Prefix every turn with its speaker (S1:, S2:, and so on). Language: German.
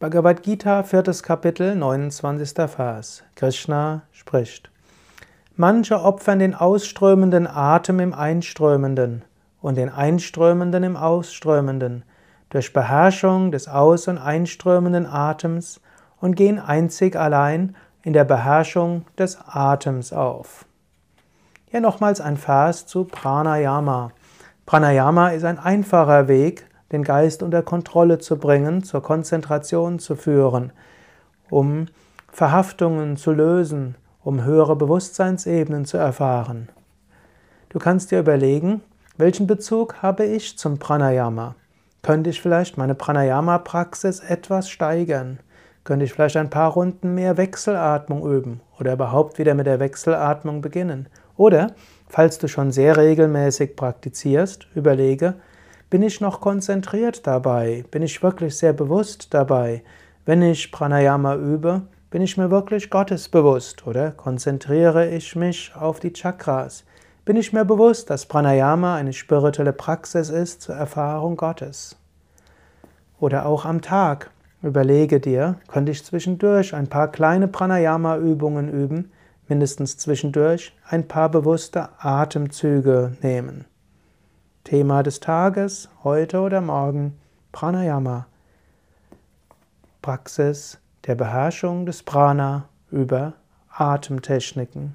S1: Bhagavad Gita, viertes Kapitel, 29. Vers. Krishna spricht. Manche opfern den ausströmenden Atem im Einströmenden und den Einströmenden im Ausströmenden durch Beherrschung des aus- und einströmenden Atems und gehen einzig allein in der Beherrschung des Atems auf. Hier nochmals ein Vers zu Pranayama. Pranayama ist ein einfacher Weg, den Geist unter Kontrolle zu bringen, zur Konzentration zu führen, um Verhaftungen zu lösen, um höhere Bewusstseinsebenen zu erfahren. Du kannst dir überlegen, welchen Bezug habe ich zum Pranayama? Könnte ich vielleicht meine Pranayama-Praxis etwas steigern? Könnte ich vielleicht ein paar Runden mehr Wechselatmung üben oder überhaupt wieder mit der Wechselatmung beginnen? Oder, falls du schon sehr regelmäßig praktizierst, überlege, bin ich noch konzentriert dabei? Bin ich wirklich sehr bewusst dabei? Wenn ich Pranayama übe, bin ich mir wirklich gottesbewusst oder konzentriere ich mich auf die Chakras? Bin ich mir bewusst, dass Pranayama eine spirituelle Praxis ist zur Erfahrung Gottes? Oder auch am Tag. Überlege dir, könnte ich zwischendurch ein paar kleine Pranayama-Übungen üben, mindestens zwischendurch ein paar bewusste Atemzüge nehmen. Thema des Tages, heute oder morgen, Pranayama. Praxis der Beherrschung des Prana über Atemtechniken.